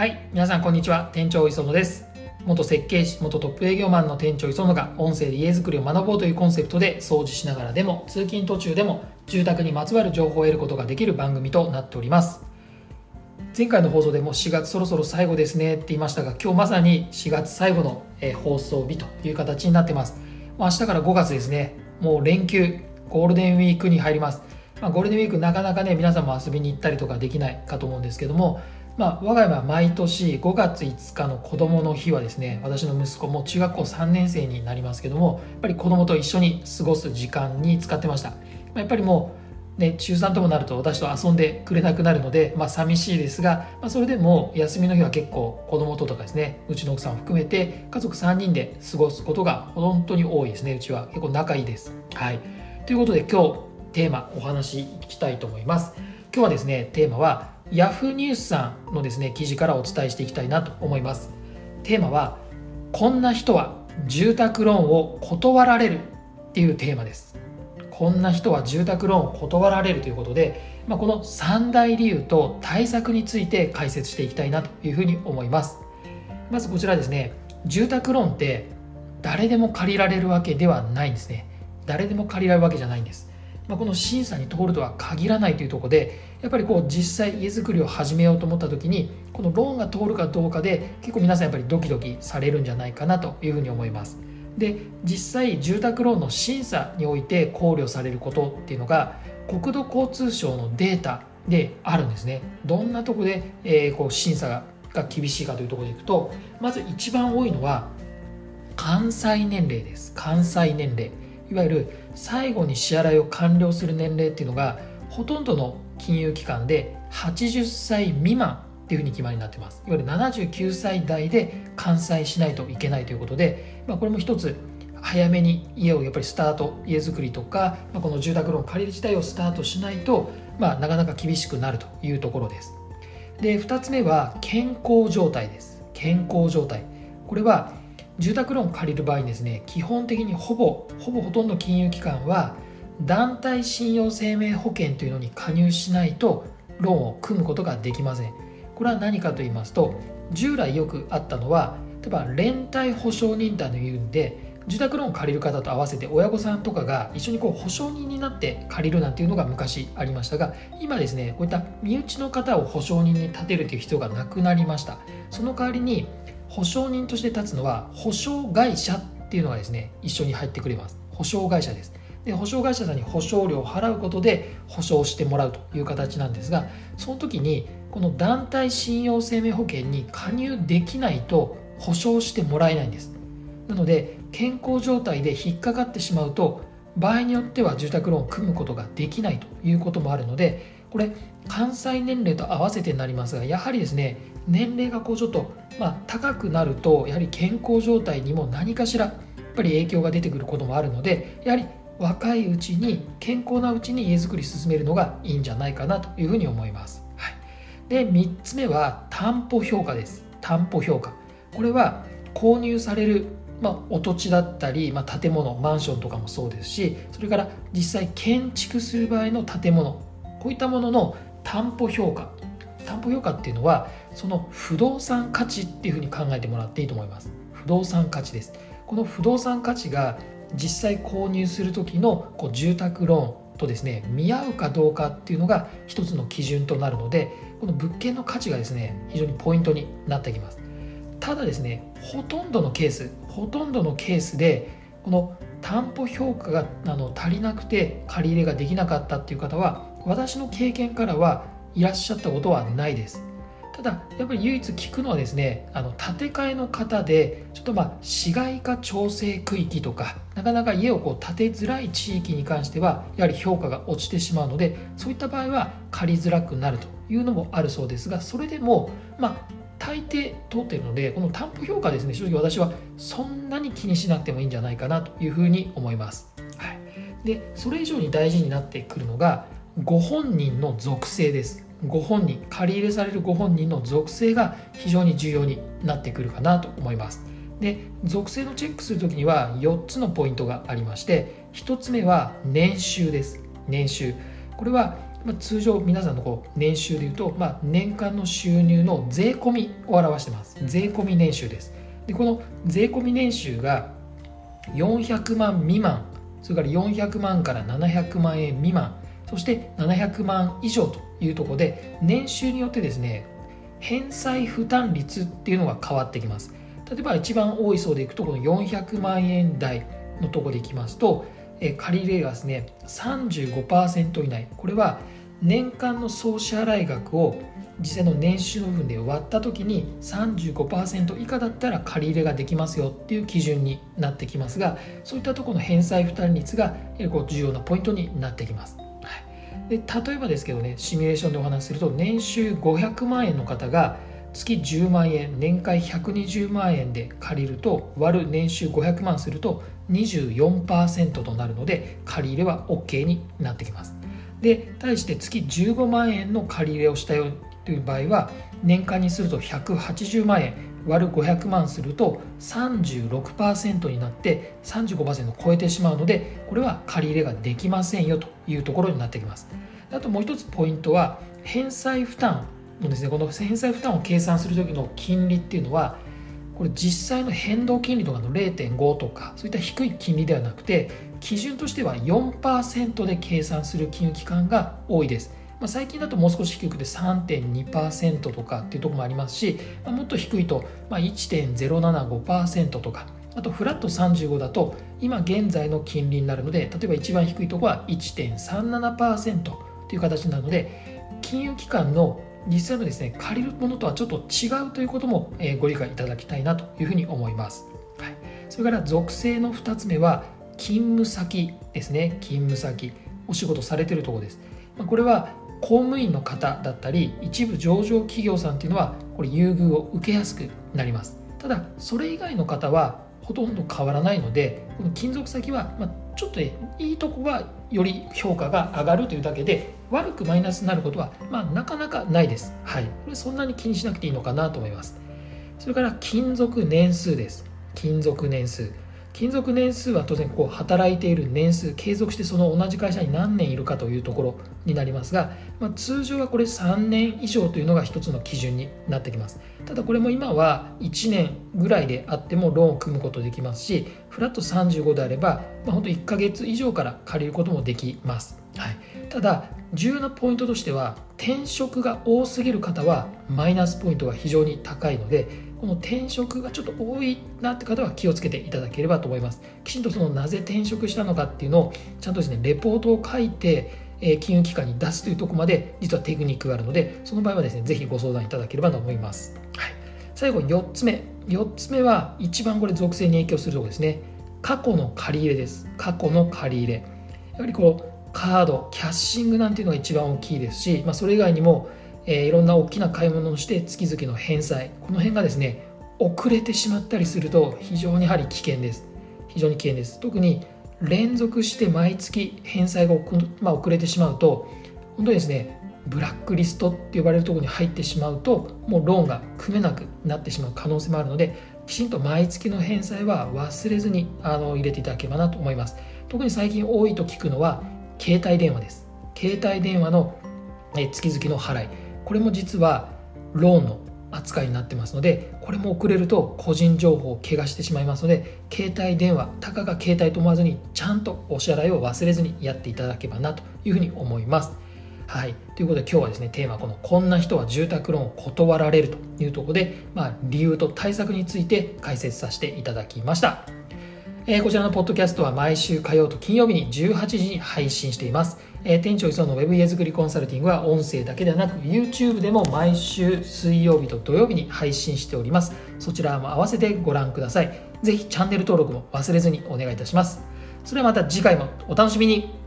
はい皆さんこんにちは。店長磯野です。元設計士元トップ営業マンの店長磯野が音声で家づくりを学ぼうというコンセプトで掃除しながらでも通勤途中でも住宅にまつわる情報を得ることができる番組となっております。前回の放送でも4月そろそろ最後ですねって言いましたが今日まさに4月最後の放送日という形になってます。明日から5月ですね。もう連休ゴールデンウィークに入ります、まあ、ゴールデンウィークなかなかね皆さんも遊びに行ったりとかできないかと思うんですけどもまあ、我が家は毎年5月5日の子どもの日はですね私の息子も中学校3年生になりますけどもやっぱり子供と一緒に過ごす時間に使ってました。まやっぱりもうね中3ともなると私と遊んでくれなくなるので、まあ、寂しいですが、まあ、それでも休みの日は結構子供ととかですねうちの奥さんを含めて家族3人で過ごすことが本当に多いですね。うちは。結構仲いいです。はい。ということで今日テーマお話しいきたいと思います。今日はですねテーマはヤフーニュースさんのですね記事からお伝えしていきたいなと思います。テーマはこんな人は住宅ローンを断られるっていうテーマです。こんな人は住宅ローンを断られるということで、まあ、この3大理由と対策について解説していきたいなというふうに思います。まずこちらですね。住宅ローンって誰でも借りられるわけではないんですね。誰でも借りられるわけじゃないんです。まあ、この審査に通るとは限らないというところでやっぱりこう実際家づくりを始めようと思った時にこのローンが通るかどうかで結構皆さんやっぱりドキドキされるんじゃないかなというふうに思います。で実際住宅ローンの審査において考慮されることっていうのが国土交通省のデータであるんですね。どんなとこで、えー、こう審査が厳しいかというところでいくとまず一番多いのは関西年齢です。関西年齢。いわゆる最後に支払いを完了する年齢っていうのがほとんどの金融機関で80歳未満っていうふうに決まりになってます。いわゆる79歳代で完済しないといけないということで、まあ、これも一つ早めに家をやっぱりスタート家づくりとか、まあ、この住宅ローン借りる自体をスタートしないと、まあ、なかなか厳しくなるというところです。で2つ目は健康状態です。健康状態。これは住宅ローン借りる場合にですね基本的にほぼほぼほとんど金融機関は団体信用生命保険というのに加入しないとローンを組むことができません。これは何かと言いますと従来よくあったのは例えば連帯保証人というんで住宅ローン借りる方と合わせて親御さんとかが一緒にこう保証人になって借りるなんていうのが昔ありましたが今ですねこういった身内の方を保証人に立てるという必要がなくなりました。その代わりに保証人として立つのは保証会社っていうのがですね一緒に入ってくれます。保証会社です。で保証会社さんに保証料を払うことで保証してもらうという形なんですがその時にこの団体信用生命保険に加入できないと保証してもらえないんです。なので健康状態で引っかかってしまうと場合によっては住宅ローンを組むことができないということもあるのでこれ関西年齢と合わせてになりますがやはりですね年齢がこうちょっと、まあ、高くなるとやはり健康状態にも何かしらやっぱり影響が出てくることもあるのでやはり若いうちに健康なうちに家づくり進めるのがいいんじゃないかなというふうに思います、はい、で3つ目は担保評価です。担保評価。これは購入されるまあ、お土地だったり、まあ、建物マンションとかもそうですしそれから実際建築する場合の建物こういったものの担保評価担保評価っていうのはその不動産価値っていうふうに考えてもらっていいと思います。不動産価値です。この不動産価値が実際購入する時のこう住宅ローンとですね見合うかどうかっていうのが一つの基準となるのでこの物件の価値がですね非常にポイントになってきます。ただですねほとんどのケースほとんどのケースでこの担保評価があの足りなくて借り入れができなかったっていう方は私の経験からはいらっしゃったことはないです。ただやっぱり唯一聞くのはですねあの建て替えの方でちょっとまあ市街化調整区域とかなかなか家をこう建てづらい地域に関してはやはり評価が落ちてしまうのでそういった場合は借りづらくなるというのもあるそうですがそれでもまあ大抵通っているのでこの担保評価ですね正直私はそんなに気にしなくてもいいんじゃないかなというふうに思います、はい、でそれ以上に大事になってくるのがご本人の属性です。ご本人借り入れされるご本人の属性が非常に重要になってくるかなと思います。で属性のチェックするときには4つのポイントがありまして1つ目は年収です。年収。これはま、通常皆さんのこう年収でいうと、まあ、年間の収入の税込みを表してます。税込み年収です。でこの税込み年収が400万未満それから400万から700万円未満そして700万以上というところで年収によってですね返済負担率っていうのが変わってきます例えば一番多い層でいくとこの400万円台のところでいきますと借り入れがですね35%以内これは年間の総支払額を実際の年収の部分で割った時に35%以下だったら借り入れができますよっていう基準になってきますがそういったところの返済負担率が重要なポイントになってきます。で例えばですけどねシミュレーションでお話しすると年収500万円の方が月10万円年間120万円で借りると割る年収500万すると24%となるので借り入れは OK になってきます。で対して月15万円の借り入れをしたよという場合は年間にすると180万円割る500万すると36%になって35%を超えてしまうのでこれは借り入れができませんよというところになってきます。あともう一つポイントは返済負担のですねこの返済負担を計算する時の金利っていうのはこれ実際の変動金利とかの0.5とかそういった低い金利ではなくて基準としては4%で計算する金融機関が多いです。まあ、最近だともう少し低くて3.2%とかっていうところもありますし、まあ、もっと低いと1.075%とかあとフラット35だと今現在の金利になるので例えば一番低いところは1.37%という形なので金融機関の実際のですね借りるものとはちょっと違うということもご理解いただきたいなというふうに思います、はい、それから属性の2つ目は勤務先ですね。勤務先。お仕事されてるところです。これは公務員の方だったり一部上場企業さんっていうのはこれ優遇を受けやすくなります。ただそれ以外の方はほとんど変わらないのでこの金属先は、ま、ちょっと、いいとこはより評価が上がるというだけで悪くマイナスになることは、まあ、なかなかないです、はい、これそんなに気にしなくていいのかなと思います。それから勤続年数です。勤続年数。勤続年数は当然こう働いている年数継続してその同じ会社に何年いるかというところになりますが、まあ、通常はこれ3年以上というのが一つの基準になってきます。ただこれも今は1年ぐらいであってもローンを組むことできますしフラット35であれば、まあ、本当1ヶ月以上から借りることもできます、はい、ただ重要なポイントとしては転職が多すぎる方はマイナスポイントが非常に高いのでこの転職がちょっと多いなって方は気をつけていただければと思います。きちんとそのなぜ転職したのかっていうのをちゃんとですねレポートを書いてえ金融機関に出すというところまで実はテクニックがあるのでその場合はですねぜひご相談いただければと思います、はい、最後4つ目。4つ目は一番これ属性に影響するところですね。過去の借り入れです。過去の借り入れ。やはりこうカードキャッシングなんていうのが一番大きいですし、まあ、それ以外にもえー、いろんな大きな買い物をして月々の返済。この辺がですね遅れてしまったりすると非常にやはり危険です。非常に危険です。特に連続して毎月返済が、まあ、遅れてしまうと本当にですねブラックリストって呼ばれるところに入ってしまうともうローンが組めなくなってしまう可能性もあるのできちんと毎月の返済は忘れずにあの入れていただければなと思います。特に最近多いと聞くのは携帯電話です。携帯電話の月々の払い。これも実はローンの扱いになってますのでこれも遅れると個人情報を怪我してしまいますので携帯電話たかが携帯と思わずにちゃんとお支払いを忘れずにやっていただければなというふうに思います。はい、ということで今日はですねテーマこの「こんな人は住宅ローンを断られる」というところで、まあ、理由と対策について解説させていただきました。え、こちらのポッドキャストは毎週火曜と金曜日に18時に配信しています。えー、店長磯の Web 家づくりコンサルティングは音声だけではなく YouTube でも毎週水曜日と土曜日に配信しております。そちらも併せてご覧ください。ぜひチャンネル登録も忘れずにお願いいたします。それはまた次回もお楽しみに。